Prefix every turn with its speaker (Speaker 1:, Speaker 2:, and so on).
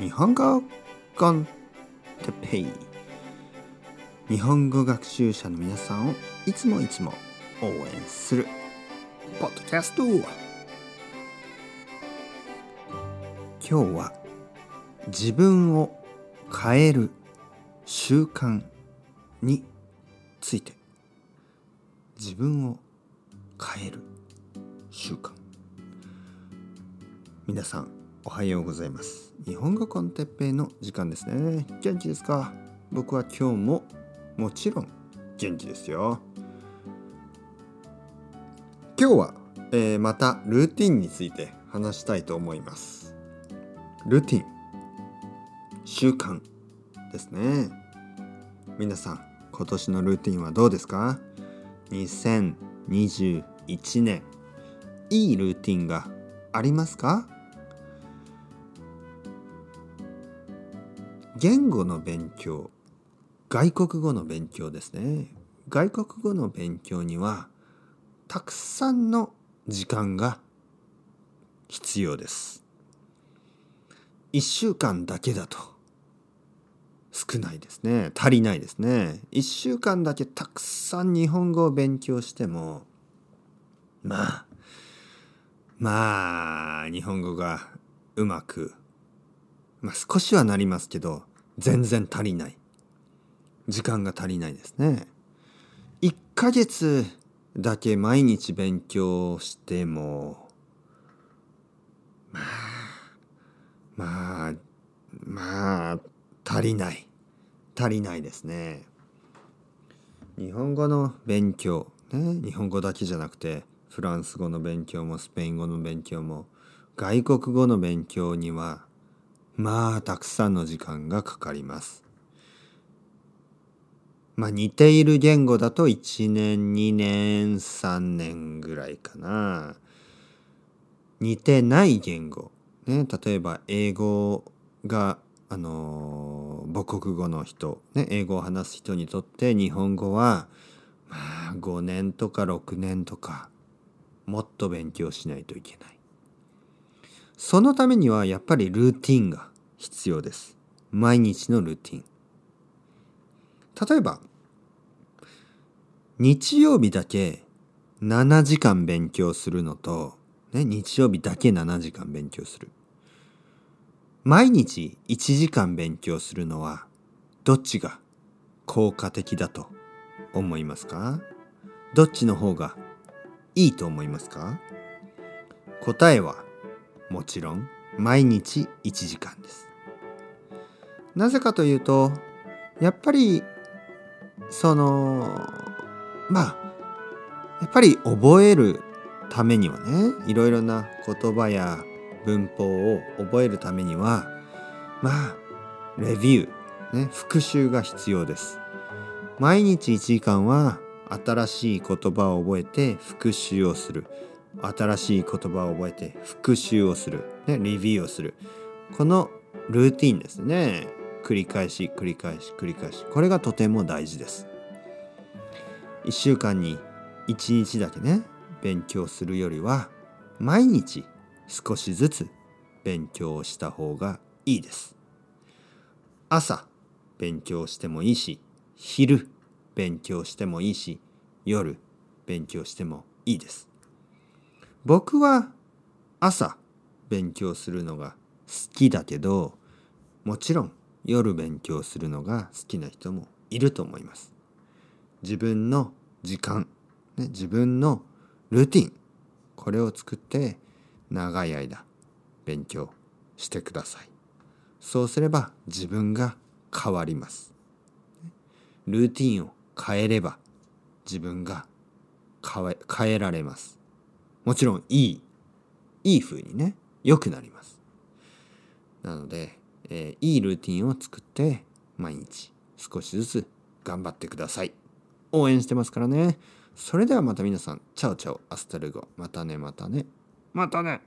Speaker 1: 日本語コンテペイ日本語学習者の皆さんをいつもいつも応援するポッドキャスト。今日は自分を変える習慣について。自分を変える習慣。皆さんおはようございます。日本語コンテッペイの時間ですね。元気ですか？僕は今日ももちろん元気ですよ。今日は、えー、またルーティンについて話したいと思います。ルーティン習慣ですね。皆さん今年のルーティンはどうですか？2021年いいルーティンがありますか？言語の勉強外国語の勉強ですね。外国語の勉強にはたくさんの時間が必要です。1週間だけだと少ないですね。足りないですね。1週間だけたくさん日本語を勉強してもまあまあ日本語がうまくまあ少しはなりますけど全然足りない。時間が足りないですね。1ヶ月だけ毎日勉強してもまあまあまあ足りない。足りないですね。日本語の勉強ね日本語だけじゃなくてフランス語の勉強もスペイン語の勉強も外国語の勉強にはまあたくさんの時間がかかります。まあ似ている言語だと1年2年3年ぐらいかな。似てない言語。ね、例えば英語があの母国語の人、ね、英語を話す人にとって日本語はまあ5年とか6年とかもっと勉強しないといけない。そのためにはやっぱりルーティンが必要です。毎日のルーティン。例えば、日曜日だけ7時間勉強するのと、ね、日曜日だけ7時間勉強する。毎日1時間勉強するのはどっちが効果的だと思いますか？どっちの方がいいと思いますか？答えはちろん毎日1時間です。なぜかというとやっぱりそのまあやっぱり覚えるためにはねいろいろな言葉や文法を覚えるためにはまあレビュー、ね、復習が必要です。毎日1時間は新しい言葉を覚えて復習をする新しい言葉を覚えて復習をする、ね、レビューをする。このルーティンですね。繰り返し繰り返し繰り返し。これがとても大事です。1週間に1日だけね勉強するよりは毎日少しずつ勉強をした方がいいです。朝勉強してもいいし昼勉強してもいいし夜勉強してもいいです。僕は朝勉強するのが好きだけどもちろん夜勉強するのが好きな人もいると思います。自分の時間、ね、自分のルーティンこれを作って長い間勉強してください。そうすれば自分が変わります。ルーティンを変えれば自分が変え変えられます。もちろんいい、いい風にね、良くなります。なので、えー、いいルーティンを作って毎日少しずつ頑張ってください。応援してますからね。それではまた皆さん、 ciao ciao、hasta luego。またね、またね。またね。